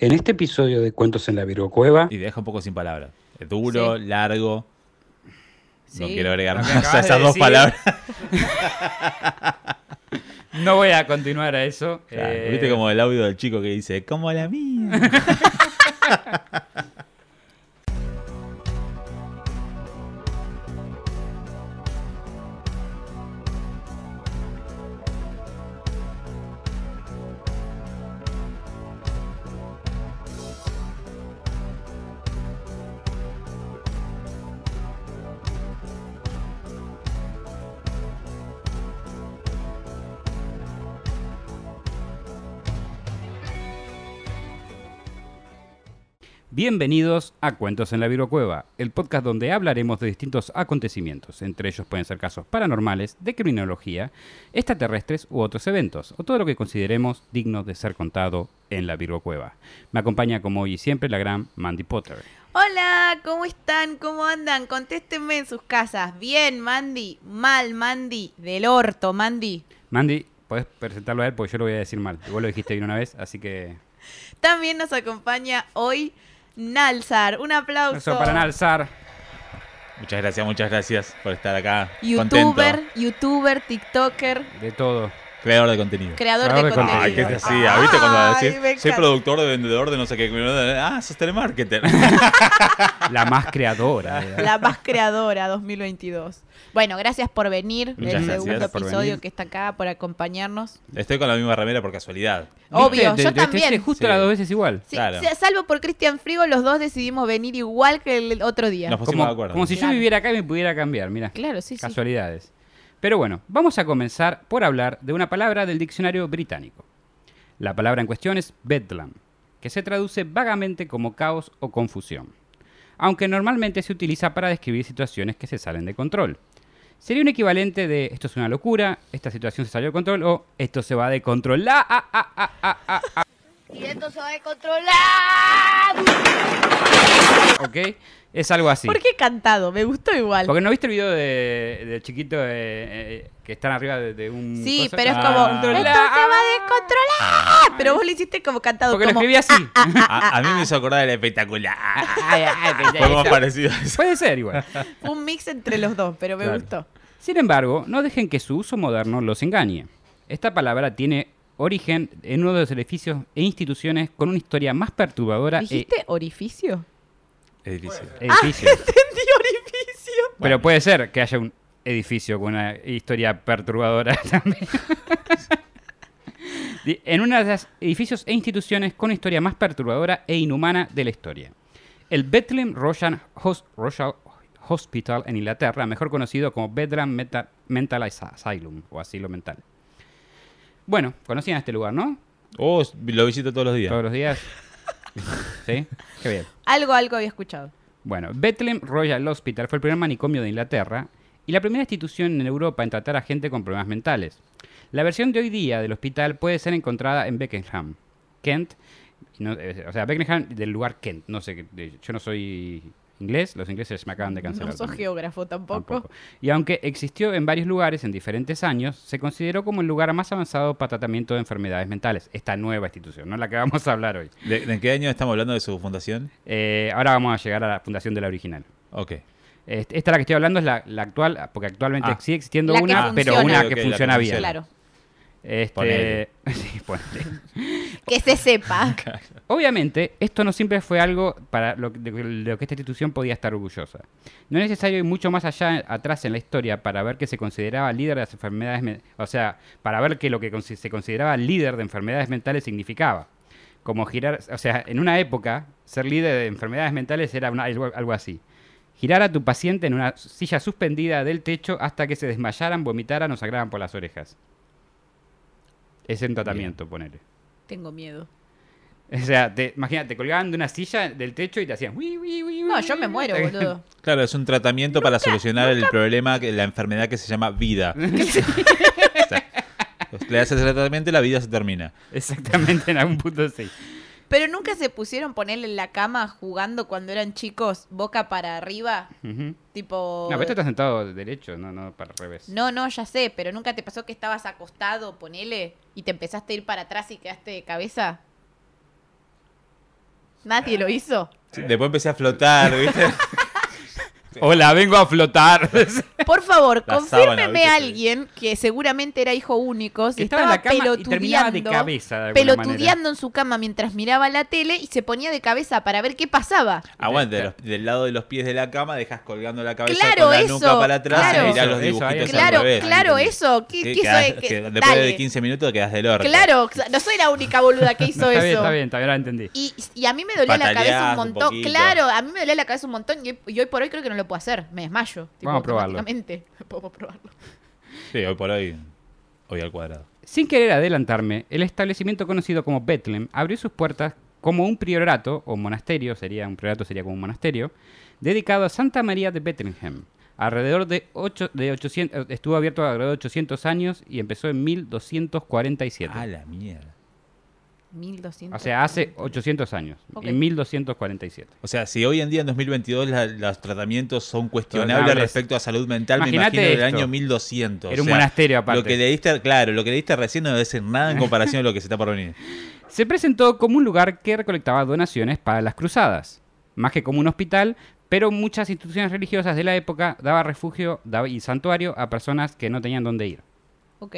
En este episodio de Cuentos en la Virgocueva, Y deja un poco sin palabras. Es duro, Sí. largo. No quiero agregar más a de esas dos decir. palabras. No voy a continuar a eso. Claro, Eh, Viste como el audio del chico que dice, como la mía. Bienvenidos a Cuentos en la Virgocueva, el podcast donde hablaremos de distintos acontecimientos. Entre ellos pueden ser casos paranormales, de criminología, extraterrestres u otros eventos, o todo lo que consideremos digno de ser contado en la Virgocueva. Me acompaña como hoy y siempre la gran Mandy Potter. Hola, ¿cómo están? ¿Cómo andan? Contéstenme en sus casas. Bien, Mandy. Mal, Mandy. Del orto, Mandy. Mandy, podés presentarlo a él porque yo lo voy a decir mal. Vos lo dijiste bien una vez, así que... También nos acompaña hoy Nalzar. Un aplauso. Eso para Nalzar. Muchas gracias, muchas gracias por estar acá. YouTuber, Contento. YouTuber, TikToker, De todo. Creador de contenido. creador, Creador de de contenido. Ay, ¿qué te hacía? ¿Viste cuando decís, soy productor de vendedor de no sé qué? Ah, sos telemarketer. La más creadora. de- La más creadora 2022. Bueno, gracias por venir. Muchas el gracias segundo episodio venir. que está acá por acompañarnos. Estoy con la misma remera por casualidad. Obvio, yo también. justo Sí. las dos veces igual. Sí, Claro. sí, salvo por Cristian Frigo, los dos decidimos venir igual que el otro día. Nos pusimos de Como, acuerdo. como si yo viviera acá y me pudiera cambiar, mira. Claro, sí, sí. Pero bueno, vamos a comenzar por hablar de una palabra del diccionario británico. La palabra en cuestión es bedlam, que se traduce vagamente como caos o confusión, aunque normalmente se utiliza para describir situaciones que se salen de control. Sería un equivalente de esto es una locura, esta situación se salió de control o esto se va de control. Ah, ah, ah, ah. Y esto se va a controlar. ¿Ok? Es algo así. ¿Por qué cantado? Me gustó igual. Porque no viste el video de, del chiquito eh, eh, que están arriba de, de un. Sí, coso? pero es Ah. como. Controlar. ¡Esto se va a descontrolar! Pero vos lo hiciste como cantado. Porque lo como, escribí así. A, a mí me hizo acordar del espectacular. Fue más parecido a eso. Puede ser igual. Un mix entre los dos, pero me Claro. gustó. Sin embargo, no dejen que su uso moderno los engañe. Esta palabra tiene origen en uno de los edificios e instituciones con una historia más perturbadora. e- ¿Dijiste orificio? Edificio. Entendí orificio. Pero puede ser que haya un edificio con una historia perturbadora también. En uno de los edificios e instituciones con historia más perturbadora e inhumana de la historia. El Bethlehem Royal, Hos- Royal Hospital en Inglaterra, mejor conocido como Bedlam Mental As- Asylum o asilo mental. Bueno, conocían este lugar, ¿no? Oh, lo visito todos los días. Todos los días. ¿Sí? Qué bien. Algo, algo había escuchado. Bueno, Bethlehem Royal Hospital fue el primer manicomio de Inglaterra y la primera institución en Europa en tratar a gente con problemas mentales. La versión de hoy día del hospital puede ser encontrada en Beckenham, Kent. no, eh, o sea, Beckenham del lugar Kent. No sé, qué- yo no soy inglés, los ingleses me acaban de cancelar. No también. geógrafo tampoco. Tampoco. Y aunque existió en varios lugares en diferentes años, se consideró como el lugar más avanzado para tratamiento de enfermedades mentales. Esta nueva institución, no la que vamos a hablar hoy. ¿De, de qué año estamos hablando de su fundación? Eh, ahora vamos a llegar a la fundación de la original. Ok. Esta la que estoy hablando es la, la actual, porque actualmente Ah. sigue existiendo La una, pero una que funciona bien. Claro. Este, sí. Que se sepa. Obviamente, esto no siempre fue algo para lo, de, de lo que esta institución podía estar orgullosa. No es necesario ir mucho más allá atrás en la historia para ver que se consideraba líder de las enfermedades, o sea, para ver que lo que se consideraba líder de enfermedades mentales significaba. Como girar, o sea, en una época, ser líder de enfermedades mentales era una- algo, algo así. Girar a tu paciente en una silla suspendida del techo hasta que se desmayaran, vomitaran o sangraran por las orejas. Es un tratamiento, ponele. Tengo miedo. O sea, te, imagínate, te colgaban de una silla del techo y te hacían... "Ui, ui, ui, No, yo me ui". muero, boludo. Claro, es un tratamiento para solucionar el problema, que- la enfermedad que se llama vida. O sea, le haces el tratamiento y la vida se termina. Exactamente, en algún punto sí. Pero nunca se pusieron ponerle en la cama jugando cuando eran chicos, boca para arriba, tipo... No, pero esto está sentado derecho, no, no para el revés. No, no, ya sé, pero nunca te pasó que estabas acostado, ponele, y te empezaste a ir para atrás y quedaste de cabeza. Nadie lo hizo. Sí, Después empecé a flotar, ¿viste? Hola, vengo a flotar. Por favor, La confírmeme a alguien que seguramente era hijo único, si estaba en la cama y terminaba de pelotudeando, cabeza, de alguna pelotudeando en su cama mientras miraba la tele y se ponía de cabeza para ver qué pasaba. Aguante, de los- del lado de los pies de la cama dejas colgando la cabeza Claro, con la eso, nuca para atrás claro. y mirás los eso, dibujitos al. Claro, revés. claro, eso. ¿Qué, Que qué quedás- eso de- que- que después dale. de 15 minutos quedas del orto. Claro, no soy la única boluda que hizo está eso. bien, está bien, está bien, ahora entendí. Y, y a mí me dolía la cabeza un montón. claro, a mí me dolía la cabeza un montón y, y hoy por hoy creo que no lo puedo hacer. Me desmayo. tipo, Vamos a probarlo. Podemos probarlo. Sí, hoy por hoy, hoy al cuadrado. Sin querer adelantarme, el establecimiento conocido como Bethlehem abrió sus puertas como un priorato, o monasterio, sería un priorato sería como un monasterio, dedicado a Santa María de Bethlehem. Alrededor de, ocho, de 800, eh, estuvo abierto alrededor de 800 años y empezó en 1247. A la mierda. 1200. o sea, hace 800 años, Ok. en 1247. O sea, si hoy en día en 2022 la- los tratamientos son cuestionables respecto a salud mental, me Imagínate imagino del año 1200. Era O un sea, monasterio aparte. Lo que leíste, claro, lo que leíste recién no debe ser nada en comparación a lo que se está por venir. Se presentó como un lugar que recolectaba donaciones para las cruzadas, más que como un hospital, pero muchas instituciones religiosas de la época daba refugio daba- y santuario a personas que no tenían dónde ir. Ok.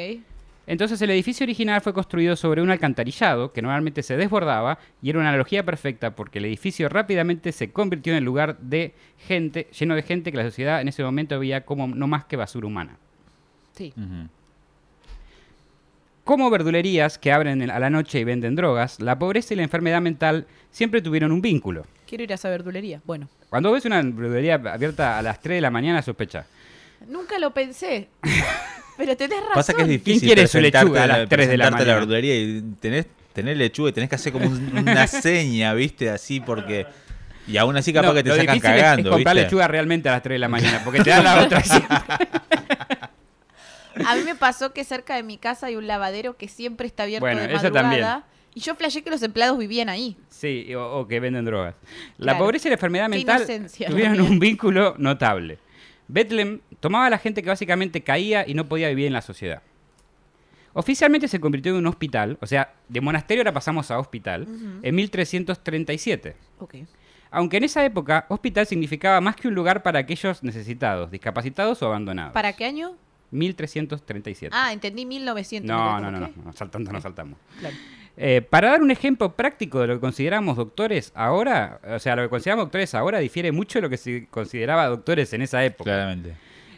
Entonces el edificio original fue construido sobre un alcantarillado que normalmente se desbordaba y era una analogía perfecta porque el edificio rápidamente se convirtió en el lugar de gente, lleno de gente que la sociedad en ese momento veía como no más que basura humana. Sí. Como verdulerías que abren a la noche y venden drogas, la pobreza y la enfermedad mental siempre tuvieron un vínculo. Quiero ir a esa verdulería. Bueno, Cuando ves una verdulería abierta a las 3 de la mañana, sospecha. nunca lo pensé. Pero tenés razón. Pasa que es difícil quiere su presentarte lechuga a las la- 3 de la mañana? verdulería y tenés, tenés lechuga y tenés que hacer como un- una seña, ¿viste? Así porque... Y aún así capaz No, que te sacan es- cagando, es, comprar ¿viste? lechuga realmente a las 3 de la mañana, porque te dan la otra siempre. A mí me pasó que cerca de mi casa hay un lavadero que siempre está abierto Bueno, de eso madrugada. también. Y yo flashé que los empleados vivían ahí. Sí, o, o que venden drogas. La pobreza y la enfermedad mental tuvieron un vínculo notable. Bethlehem tomaba a la gente que básicamente caía y no podía vivir en la sociedad. Oficialmente se convirtió en un hospital, o sea, de monasterio ahora pasamos a hospital, en 1337. Ok. Aunque en esa época, hospital significaba más que un lugar para aquellos necesitados, discapacitados o abandonados. ¿Para qué año? 1337. Ah, entendí 1900. no, no, no, no, no, saltando, no saltamos. Claro. Eh, para dar un ejemplo práctico de lo que consideramos doctores ahora, o sea, lo que consideramos doctores ahora difiere mucho de lo que se consideraba doctores en esa época. Claramente.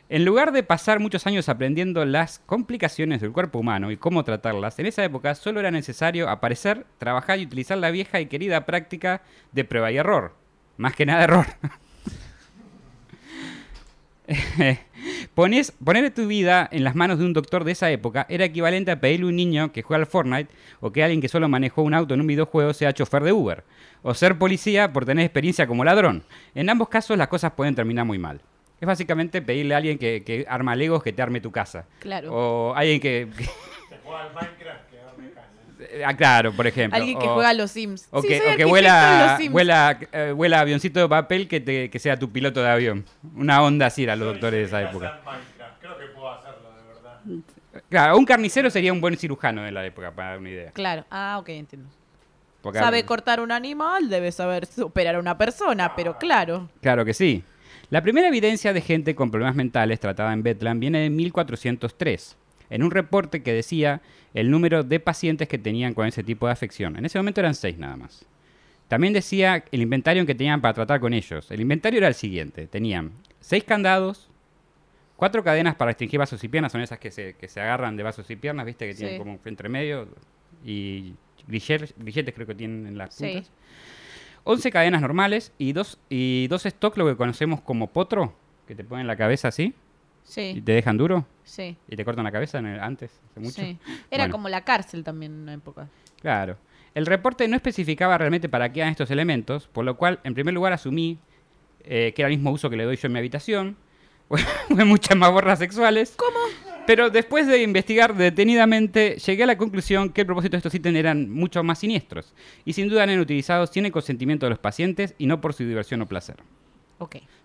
En lugar de pasar muchos años aprendiendo las complicaciones del cuerpo humano y cómo tratarlas, en esa época solo era necesario aparecer, trabajar y utilizar la vieja y querida práctica de prueba y error. Más que nada error. Pones, poner tu vida en las manos de un doctor de esa época era equivalente a pedirle a un niño que juega al Fortnite o que alguien que solo manejó un auto en un videojuego sea chofer de Uber. O ser policía por tener experiencia como ladrón. En ambos casos las cosas pueden terminar muy mal. Es básicamente pedirle a alguien que, que arma legos que te arme tu casa. Claro. O alguien que... que- Ah, claro, por ejemplo. Alguien que O- juega a los Sims. o Sí, que, soy o que arquitecto en vuela, los Sims. vuela, eh, vuela avioncito de papel que, te- que sea tu piloto de avión. Una onda así eran los doctores de esa época. Creo que puedo hacerlo, de verdad. Claro, un carnicero sería un buen cirujano de la época, para dar una idea. Claro. Ah, ok, entiendo. Porque- Sabe cortar un animal, debe saber operar a una persona, pero claro. Claro que sí. La primera evidencia de gente con problemas mentales tratada en Bethlehem viene de 1403, en un reporte que decía el número de pacientes que tenían con ese tipo de afección. En ese momento eran seis nada más. También decía el inventario en que tenían para tratar con ellos. El inventario era el siguiente. Tenían seis candados, cuatro cadenas para restringir vasos y piernas, son esas que se, que se agarran de vasos y piernas, viste, que tienen Sí. como entre medio, y grilletes, grilletes creo que tienen en las Sí. puntas. 11 cadenas normales y dos, y dos stock, lo que conocemos como potro, que te ponen en la cabeza así y Sí, te dejan duro sí, y te cortan la cabeza en el- antes, hace mucho. sí. Era Bueno. como la cárcel también en una época. Claro. El reporte no especificaba realmente para qué eran estos elementos, por lo cual, en primer lugar, asumí eh, que era el mismo uso que le doy yo en mi habitación. Fue muchas más borras sexuales. ¿Cómo? Pero después de investigar detenidamente, llegué a la conclusión que el propósito de estos ítems eran mucho más siniestros. Y sin duda eran utilizados sin el consentimiento de los pacientes y no por su diversión o placer.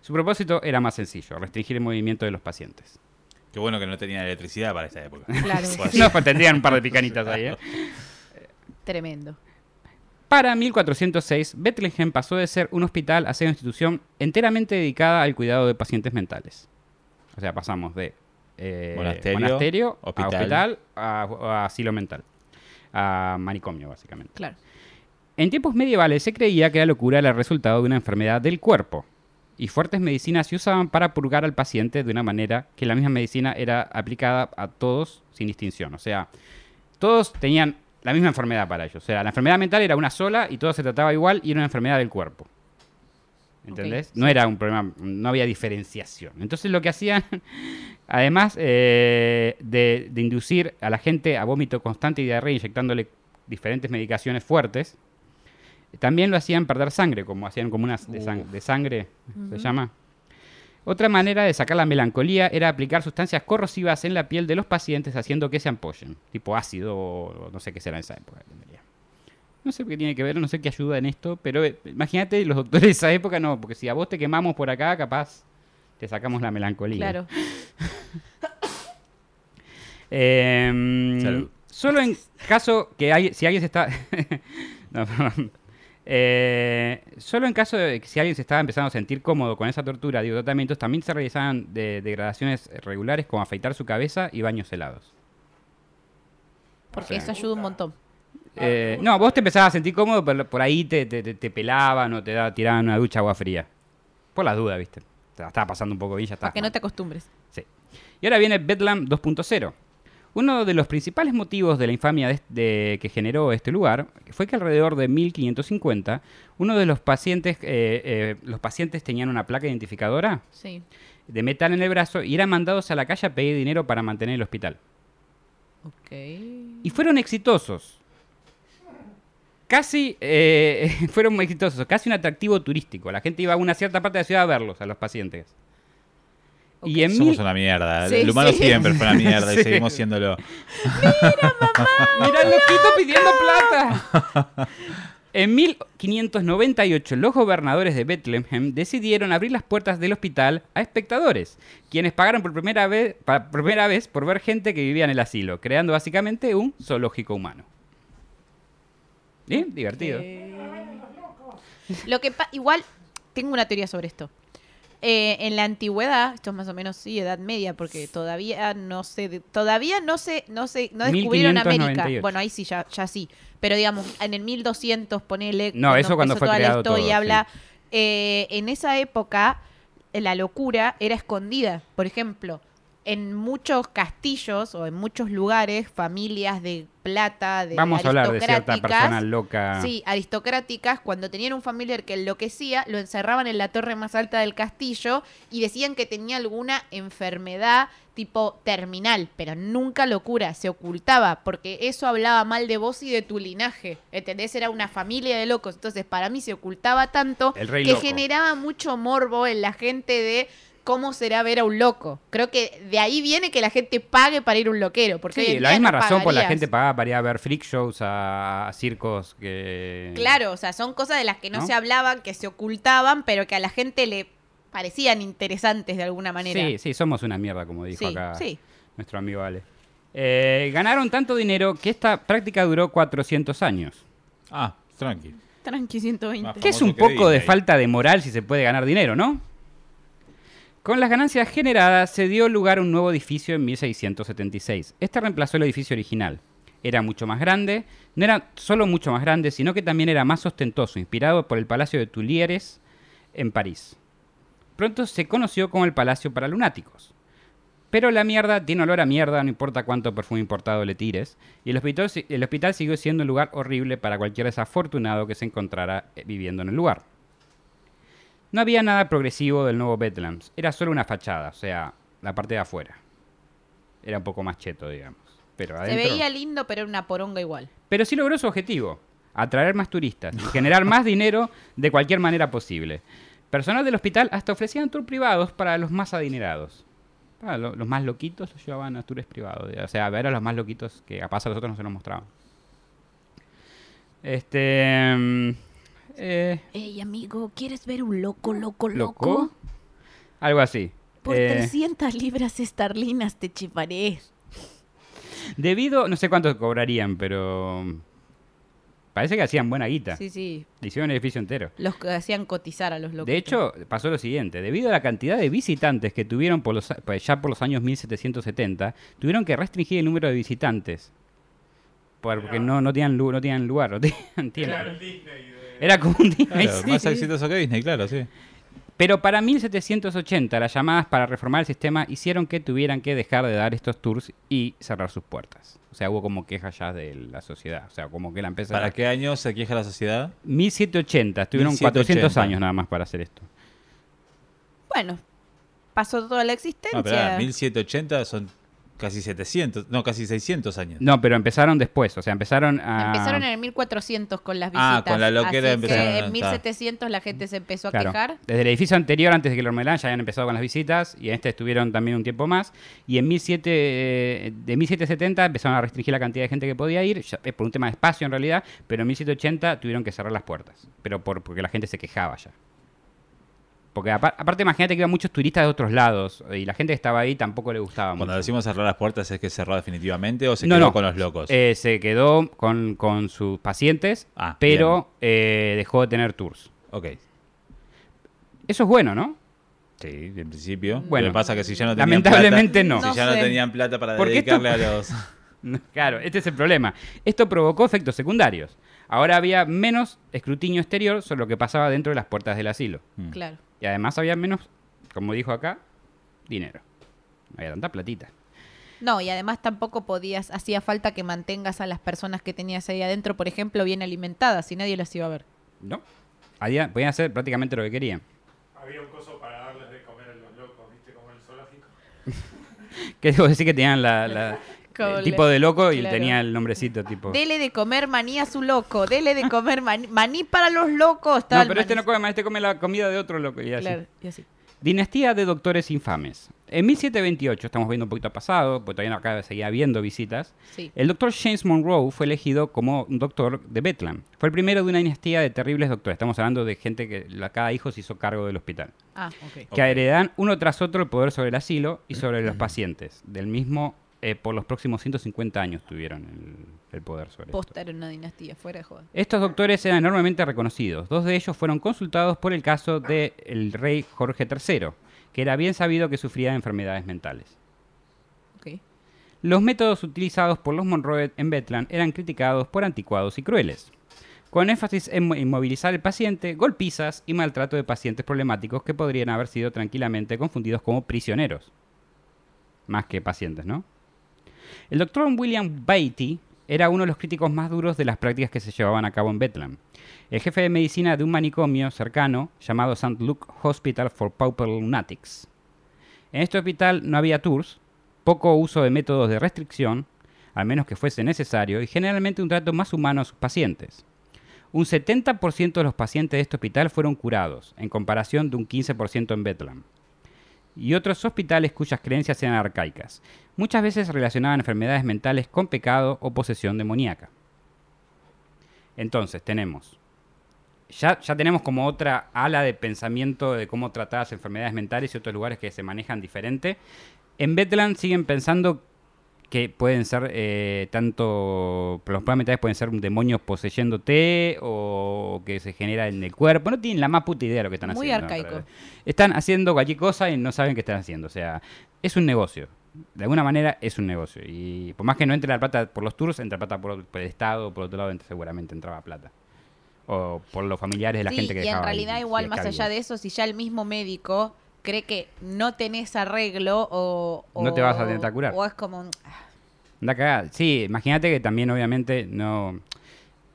Su propósito era más sencillo, restringir el movimiento de los pacientes. Qué bueno que no tenía electricidad para esa época. Claro. Pues, No, pues tendrían un par de picanitas ahí, ¿eh? Tremendo. Para 1406, Bethlehem pasó de ser un hospital a ser una institución enteramente dedicada al cuidado de pacientes mentales. O sea, pasamos de eh, Monasterio, monasterio a hospital. hospital a, a asilo mental. A manicomio, básicamente. Claro. En tiempos medievales se creía que la locura era el resultado de una enfermedad del cuerpo. Y fuertes medicinas se usaban para purgar al paciente de una manera que la misma medicina era aplicada a todos sin distinción. O sea, todos tenían la misma enfermedad para ellos. O sea, la enfermedad mental era una sola y todo se trataba igual y era una enfermedad del cuerpo. ¿Entendés? No era un problema, no había diferenciación. Entonces lo que hacían, además eh, de, de inducir a la gente a vómito constante y diarrea inyectándole diferentes medicaciones fuertes, también lo hacían perder sangre, como hacían como unas de, sang- de sangre, se llama. Otra manera de sacar la melancolía era aplicar sustancias corrosivas en la piel de los pacientes haciendo que se ampollen, tipo ácido o no sé qué será en esa época. No sé qué tiene que ver, no sé qué ayuda en esto, pero eh, imagínate los doctores de esa época, no, porque si a vos te quemamos por acá, capaz te sacamos la melancolía. Claro. Eh, Salud. Solo en caso que hay, si alguien se está... No, perdón. Eh, solo en caso de que si alguien se estaba empezando a sentir cómodo con esa tortura de tratamientos, también se realizaban de- degradaciones regulares como afeitar su cabeza y baños helados. Porque O sea. eso ayuda un montón. Eh, no, vos te empezabas a sentir cómodo, pero por ahí te, te- te- te pelaban o te da- tiraban una ducha agua fría. Por las dudas, ¿viste? Te la estaba pasando un poco bien, ya está. Para que no te acostumbres. Sí. Y ahora viene Bedlam 2.0. Uno de los principales motivos de la infamia de, de- que generó este lugar fue que alrededor de 1550 uno de los pacientes, eh, eh, los pacientes tenían una placa identificadora Sí. de metal en el brazo y eran mandados a la calle a pedir dinero para mantener el hospital. Ok. Y fueron exitosos. Casi eh, fueron exitosos, casi un atractivo turístico. La gente iba a una cierta parte de la ciudad a verlos, a los pacientes. Y en Somos mil- una mierda. Sí, el humano sí. siempre fue una mierda Sí. y seguimos siéndolo. ¡Mira el loquito pidiendo plata! En 1598, los gobernadores de Bethlehem decidieron abrir las puertas del hospital a espectadores, quienes pagaron por primera vez, pa- por primera vez por ver gente que vivía en el asilo, creando básicamente un zoológico humano. Bien, divertido. Lo que igual tengo una teoría sobre esto. Eh, en la antigüedad, esto es más o menos sí, edad media, porque todavía no sé, de- todavía no sé, no sé, no descubrieron América. 1598. Bueno, ahí sí, ya, ya sí. Pero digamos, en el 1200, ponele. No, eso cuando fue toda creado la historia, todo, habla. eh, en esa época, la locura era escondida. Por ejemplo, en muchos castillos o en muchos lugares, familias de plata, de Vamos a hablar de cierta persona loca. Sí, aristocráticas, cuando tenían un familiar que enloquecía, lo encerraban en la torre más alta del castillo y decían que tenía alguna enfermedad tipo terminal, pero nunca locura, se ocultaba, porque eso hablaba mal de vos y de tu linaje, ¿entendés? Era una familia de locos, entonces para mí se ocultaba tanto El rey que loco. generaba mucho morbo en la gente de cómo será ver a un loco. Creo que de ahí viene que la gente pague para ir a un loquero, porque Sí, la misma no razón por la gente pagaba para ir a ver freak shows a, a circos que... Claro, o sea, son cosas de las que no, ¿No? se hablaban, que se ocultaban, pero que a la gente le parecían interesantes de alguna manera. Sí, sí, somos una mierda, como dijo Sí, acá sí. nuestro amigo Ale. Eh, ganaron tanto dinero que esta práctica duró 400 años. Ah, tranqui. Tranqui 120. Más Que es un que poco de falta de moral si se puede ganar dinero, ¿no? Con las ganancias generadas se dio lugar a un nuevo edificio en 1676. Este reemplazó el edificio original. Era mucho más grande, no era solo mucho más grande, sino que también era más ostentoso, inspirado por el Palacio de Tulieres en París. Pronto se conoció como el Palacio para Lunáticos. Pero la mierda tiene olor a mierda, no importa cuánto perfume importado le tires, y el hospital, el hospital siguió siendo un lugar horrible para cualquier desafortunado que se encontrara eh, viviendo en el lugar. No había nada progresivo del nuevo Bethlehem, era solo una fachada, o sea, la parte de afuera. Era un poco más cheto, digamos. Pero Se veía lindo, pero era una poronga igual. Pero sí logró su objetivo, atraer más turistas y generar más dinero de cualquier manera posible. Personal del hospital hasta ofrecían tours privados para los más adinerados. Para lo- los más loquitos los llevaban a tours privados. O sea, a ver a los más loquitos que capaz a nosotros no se nos mostraban. Este... eh, Ey, amigo, ¿quieres ver un loco, loco, ¿Loco? Algo así. Eh, 300 libras esterlinas te chiparé. debido, no sé cuánto cobrarían, pero... Parece que hacían buena guita. Sí, sí. Le hicieron el edificio entero. Los que hacían cotizar a los locos. De hecho, pasó lo siguiente. Debido a la cantidad de visitantes que tuvieron por los, pues, ya por los años 1770, tuvieron que restringir el número de visitantes. Por- Porque no, no, tenían, lu- no tenían lugar. No tenían tiempo. De... Era como un Disney, Claro. Más exitoso que Disney, claro, sí. Pero para 1780, las llamadas para reformar el sistema hicieron que tuvieran que dejar de dar estos tours y cerrar sus puertas. O sea, hubo como quejas ya de la sociedad. O sea, como que la empresa... ¿Para qué año se queja la sociedad? 1780, estuvieron 1780. 400 años nada más para hacer esto. Bueno, pasó toda la existencia. No, pero ah, 1780 son casi 700, no, casi 600 años. No, pero empezaron después, o sea, empezaron a... Empezaron en el 1400 con las visitas. Ah, con la loquera así empezaron que en 1700 la gente se empezó a Claro. quejar. Desde el edificio anterior, antes de que lo ya habían empezado con las visitas y en este estuvieron también un tiempo más. Y en 17, eh, de 1770 empezaron a restringir la cantidad de gente que podía ir, ya- eh, por un tema de espacio en realidad, pero en 1780 tuvieron que cerrar las puertas, pero por, porque la gente se quejaba ya. Porque apa- aparte imagínate que iban muchos turistas de otros lados y la gente que estaba ahí tampoco le gustaba Cuando mucho. decimos cerrar las puertas, ¿es que cerró definitivamente o se No, quedó no. con los locos? Eh, se quedó con, con sus pacientes, Ah, pero eh, dejó de tener tours. ok. Eso es bueno, ¿no? Sí, en principio. Bueno, Lo que pasa es que si ya no tenían lamentablemente plata, no. Si ya No no sé. tenían plata para Porque esto- dedicarle a los... Claro, este es el problema. Esto provocó efectos secundarios. Ahora había menos escrutinio exterior sobre lo que pasaba dentro de las puertas del asilo. Mm. Claro. Y además había menos, como dijo acá, dinero. No había tanta platita. No, y además tampoco podías, hacía falta que mantengas a las personas que tenías ahí adentro, por ejemplo, bien alimentadas, si nadie las iba a ver. ¿No? Había- podían hacer prácticamente lo que querían. Había un coso para darles de comer a los locos, ¿viste? Como el zoológico. Que debo decir que tenían la, el tipo de loco y claro. tenía el nombrecito tipo. Dele de comer maní a su loco, dele de comer maní, maní para los locos. No, pero este maní. no come más, este come la comida de otro loco. Y así. Claro, y así. Dinastía de doctores infames. En 1728, estamos viendo un poquito pasado, porque todavía no acá seguía habiendo visitas. Sí. El doctor James Monroe fue elegido como un doctor de Bethlehem. Fue el primero de una dinastía de terribles doctores. Estamos hablando de gente que la- cada hijo se hizo cargo del hospital. Ah, ok. Que heredan uno tras otro el poder sobre el asilo y sobre los pacientes. Del mismo, eh, por los próximos 150 años tuvieron el, el poder sobre esto. Posta una dinastía, fuera de joda. Estos doctores eran enormemente reconocidos. Dos de ellos fueron consultados por el caso del rey Jorge III, que era bien sabido que sufría de enfermedades mentales. Los métodos utilizados por los Monroe en Bethlehem eran criticados por anticuados y crueles, con énfasis en mo- inmovilizar al paciente, golpizas y maltrato de pacientes problemáticos que podrían haber sido tranquilamente confundidos como prisioneros, más que pacientes, ¿no? El doctor William Beatty era uno de los críticos más duros de las prácticas que se llevaban a cabo en Bethlehem. El jefe de medicina de un manicomio cercano llamado St. Luke Hospital for Pauper Lunatics. En este hospital no había tours, poco uso de métodos de restricción, al menos que fuese necesario, y generalmente un trato más humano a sus pacientes. Un 70% de los pacientes de este hospital fueron curados, en comparación de un 15% en Bethlehem. Y otros hospitales cuyas creencias eran arcaicas. Muchas veces relacionaban enfermedades mentales con pecado o posesión demoníaca. Entonces, tenemos. Ya, ya tenemos como otra ala de pensamiento de cómo tratar las enfermedades mentales y otros lugares que se manejan diferente. En Bethlehem siguen pensando que pueden ser eh, tanto. Los problemas mentales pueden ser demonios poseyéndote o que se genera en el cuerpo. No tienen la más puta idea de lo que están Muy haciendo. arcaico. en realidad. Están haciendo cualquier cosa y no saben qué están haciendo. O sea, es un negocio. De alguna manera es un negocio. Y por más que no entre la plata por los tours, entra plata por, por el Estado, por otro lado seguramente entraba plata. O por los familiares de la sí, gente que y en ahí, realidad igual más allá de eso, si ya el mismo médico cree que no tenés arreglo o... o- No te vas a intentar curar. O es como... un- ah, Anda cagada. Sí, imagínate que también obviamente no...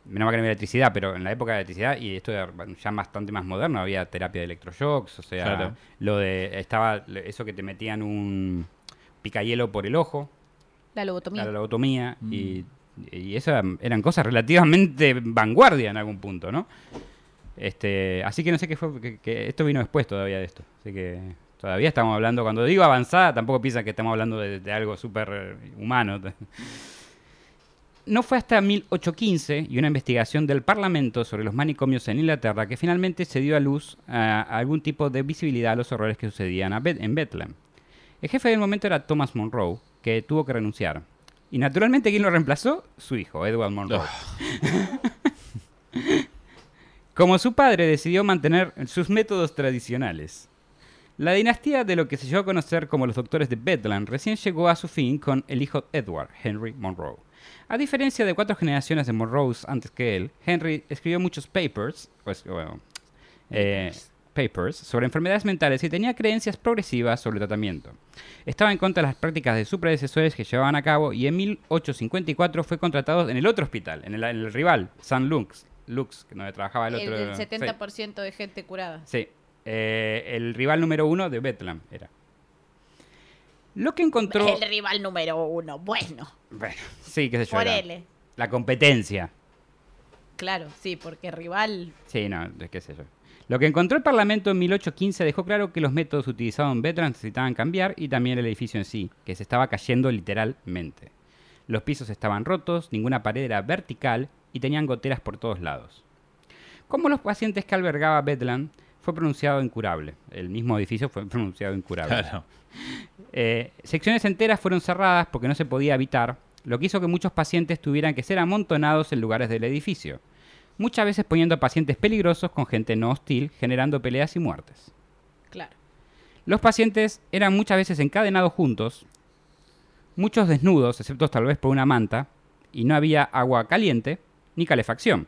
No va a cambiar electricidad, pero en la época de electricidad, y esto era ya bastante más moderno, había terapia de electroshocks, o sea, Claro. lo de, estaba eso que te metían un picayelo por el ojo, La lobotomía. la lobotomía, y, y eso eran cosas relativamente vanguardia en algún punto, ¿no? Este, así que no sé qué fue, que, que esto vino después todavía de esto, así que todavía estamos hablando, cuando digo avanzada, tampoco piensan que estamos hablando de, de algo súper humano. No fue hasta 1815 y una investigación del Parlamento sobre los manicomios en Inglaterra que finalmente se dio a luz a, a algún tipo de visibilidad a los horrores que sucedían Bet- en Bethlehem. El jefe del momento era Thomas Monroe, que tuvo que renunciar. Y naturalmente, ¿quién lo reemplazó? Su hijo, Edward Monroe. Como su padre decidió mantener sus métodos tradicionales. La dinastía de lo que se llegó a conocer como los doctores de Bedlam recién llegó a su fin con el hijo Edward, Henry Monroe. A diferencia de cuatro generaciones de Monroes antes que él, Henry escribió muchos papers, pues, eh, sobre enfermedades mentales y tenía creencias progresivas sobre el tratamiento. Estaba en contra de las prácticas de sus predecesores que llevaban a cabo y en 1854 fue contratado en el otro hospital, en el, en el rival, San Lux, Lux, donde trabajaba el El otro. sí. 70% de gente curada. Sí. Eh, el rival número uno de Bethlehem era. Lo que encontró. El rival número uno. Bueno, Bueno, sí, qué sé yo. era ponele. La competencia. Claro, sí, porque rival. Sí, no, qué sé yo. Lo que encontró el Parlamento en 1815 dejó claro que los métodos utilizados en Bethlehem necesitaban cambiar y también el edificio en sí, que se estaba cayendo literalmente. Los pisos estaban rotos, ninguna pared era vertical y tenían goteras por todos lados. Como los pacientes que albergaba Bethlehem, fue pronunciado incurable. El mismo edificio fue pronunciado incurable. Claro. Eh, secciones enteras fueron cerradas porque no se podía evitar, lo que hizo que muchos pacientes tuvieran que ser amontonados en lugares del edificio, muchas veces poniendo a pacientes peligrosos con gente no hostil, generando peleas y muertes. Claro. Los pacientes eran muchas veces encadenados juntos, muchos desnudos, excepto tal vez por una manta, y no había agua caliente ni calefacción.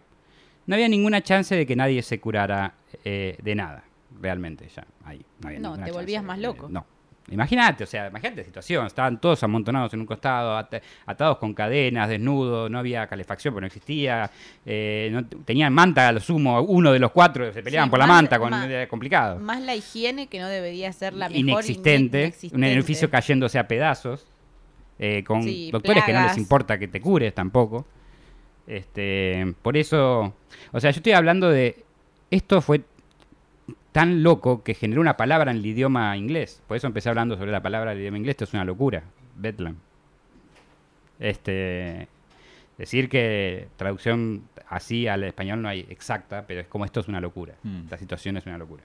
No había ninguna chance de que nadie se curara eh, de nada, realmente ya. Ahí, no, había No, ninguna te volvías más loco. no. Imagínate, o sea, imagínate la situación. Estaban todos amontonados en un costado, at- atados con cadenas, desnudos, no había calefacción porque no existía. eh, no tenían manta a lo sumo, uno de los cuatro se peleaban Sí, por la manta, con, más- era complicado. Más la higiene que no debería ser la mejor. inexistente, inexistente. un edificio cayéndose a pedazos, eh, con Sí, doctores que no les importa que te cures tampoco. Este, por eso, o sea, yo estoy hablando de esto fue tan loco que generó una palabra en el idioma inglés. Por eso empecé hablando sobre la palabra del idioma inglés. Esto es una locura. Bedlam. Este, decir que traducción así al español no hay exacta, pero es como esto es una locura. Mm. La situación es una locura.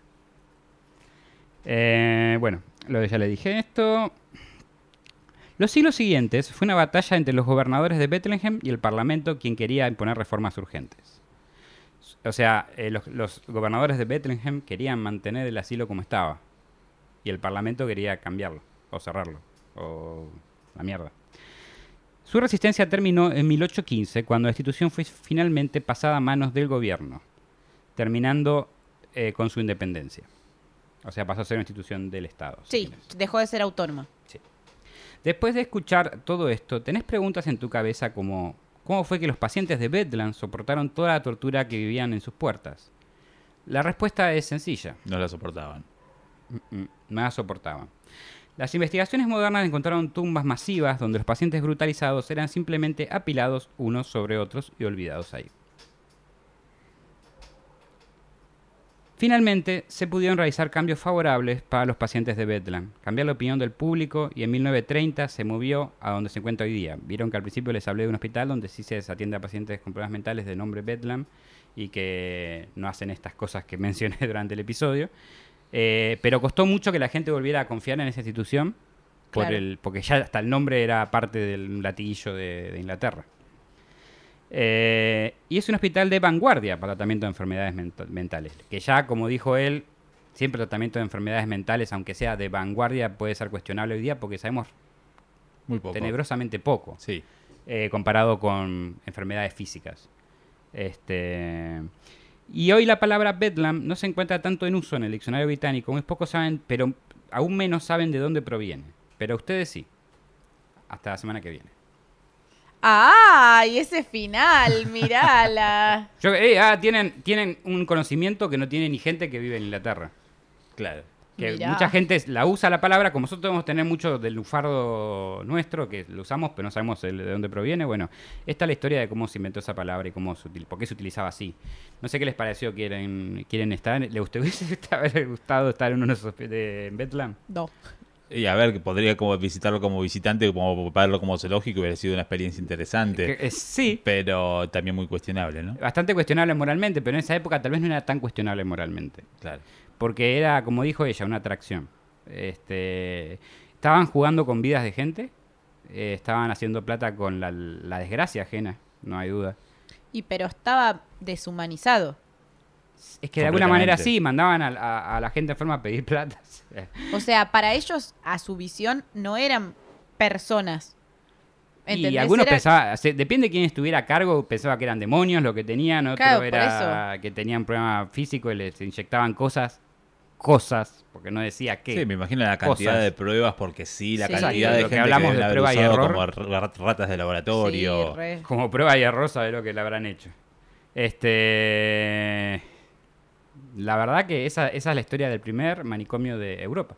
Eh, bueno, lo que ya le dije esto. Los siglos siguientes fue una batalla entre los gobernadores de Bethlehem y el Parlamento quien quería imponer reformas urgentes. O sea, eh, los, los gobernadores de Bethlehem querían mantener el asilo como estaba. Y el Parlamento quería cambiarlo, o cerrarlo, o la mierda. Su resistencia terminó en 1815, cuando la institución fue finalmente pasada a manos del gobierno, terminando eh, con su independencia. O sea, pasó a ser una institución del Estado. Sí, dejó de ser autónoma. Después de escuchar todo esto, ¿tenés preguntas en tu cabeza como cómo fue que los pacientes de Bedlam soportaron toda la tortura que vivían en sus puertas? La respuesta es sencilla. No la soportaban. Mm, Nada soportaban. Las investigaciones modernas encontraron tumbas masivas donde los pacientes brutalizados eran simplemente apilados unos sobre otros y olvidados ahí. Finalmente, se pudieron realizar cambios favorables para los pacientes de Bedlam, cambiar la opinión del público y en 1930 se movió a donde se encuentra hoy día. Vieron que al principio les hablé de un hospital donde sí se atiende a pacientes con problemas mentales de nombre Bedlam y que no hacen estas cosas que mencioné durante el episodio. Eh, pero costó mucho que la gente volviera a confiar en esa institución por Claro. el, porque ya hasta el nombre era parte del latiguillo de, de Inglaterra. Eh, y es un hospital de vanguardia para tratamiento de enfermedades mentales. Que ya, como dijo él, siempre tratamiento de enfermedades mentales, aunque sea de vanguardia, puede ser cuestionable hoy día porque sabemos Muy poco. tenebrosamente poco Sí. eh, comparado con enfermedades físicas. Este, y hoy la palabra Bedlam no se encuentra tanto en uso en el diccionario británico, muy pocos saben, pero aún menos saben de dónde proviene. Pero ustedes sí. Hasta la semana que viene. ¡Ay! Ese final, mirala. Yo, eh, ah, tienen, tienen un conocimiento que no tiene ni gente que vive en Inglaterra. Claro. Que Mirá. mucha gente la usa la palabra, como nosotros debemos tener mucho del lufardo nuestro, que lo usamos, pero no sabemos el- de dónde proviene. Bueno, esta es la historia de cómo se inventó esa palabra y cómo se util- por qué se utilizaba así. No sé qué les pareció, quieren, quieren estar, ¿le usted hubiese gustado estar en uno de esos de en Bedlam? No. Y a ver, que podría como visitarlo como visitante, como verlo como zoológico, hubiera sido una experiencia interesante. Que- eh, sí, Pero también muy cuestionable, ¿no? bastante cuestionable moralmente, pero en esa época tal vez no era tan cuestionable moralmente. Claro. porque era, como dijo ella, una atracción. Este, estaban jugando con vidas de gente, eh, estaban haciendo plata con la, la desgracia ajena, no hay duda. Y pero estaba deshumanizado. Es que de alguna manera sí, mandaban a, a- a la gente enferma a pedir plata. O sea, para ellos, a su visión, no eran personas. Y ¿Entendés? algunos Era- pensaban, depende de quién estuviera a cargo, pensaba que eran demonios lo que tenían, otro Claro, era que tenían problemas físicos y les inyectaban cosas, cosas, porque no decía qué. Sí, me imagino la cantidad Cosas. de pruebas porque sí, la Sí. cantidad Exacto, de lo que gente hablamos que de prueba y error. como ra- ratas de laboratorio. Sí. Como prueba y error sabe lo que le habrán hecho. Este. La verdad que esa, esa es la historia del primer manicomio de Europa.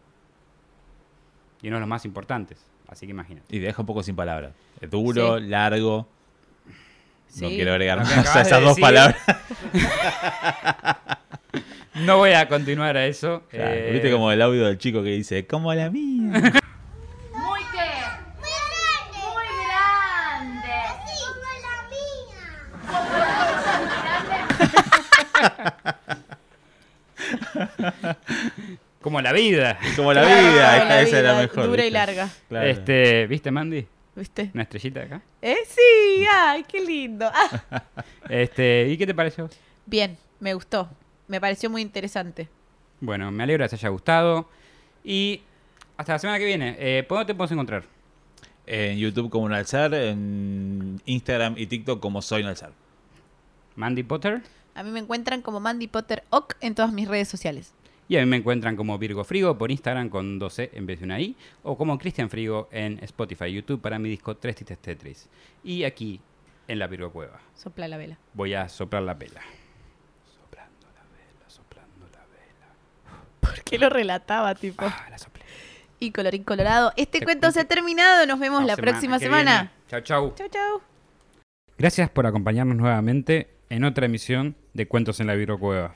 Y uno de los más importantes. Así que imagínate. Y te deja un poco sin palabras. Es duro, Sí. largo. No quiero agregar más a de esas dos palabras. No voy a continuar a eso. Claro, Eh, Viste como el audio del chico que dice, como la mía. Muy qué? Muy grande. Muy grande. Así como la mía. Como la vida. Como la Claro, vida. como esta la esa era vida, mejor. Dura y larga. Claro. Este, ¿Viste, Mandy? ¿Viste? Una estrellita de acá. ¿Eh? Sí, ay, qué lindo. Ah. Este, ¿Y qué te pareció? Bien, me gustó. Me pareció muy interesante. Bueno, me alegro que te haya gustado. Y hasta la semana que viene. Eh, ¿por ¿Dónde te podemos encontrar? En YouTube como un alzar, en Instagram y TikTok como soy un alzar. Mandy Potter. A mí me encuentran como Mandy Potter Ock en todas mis redes sociales. Y a mí me encuentran como Virgo Frigo por Instagram con 12 en vez de una I. O como Cristian Frigo en Spotify, YouTube para mi disco Tres Tistes Tetris. Y aquí en la Virgo Cueva. Sopla la vela. Voy a soplar la vela. Soplando la vela, soplando la vela. ¿Por qué lo relataba, tipo? Ah, la soplé. Y colorín colorado. Este Te cuento se ha terminado. Nos vemos la, próxima semana. viene. Chau, chau. Chau, chau. Gracias por acompañarnos nuevamente en otra emisión de Cuentos en la Virgo Cueva.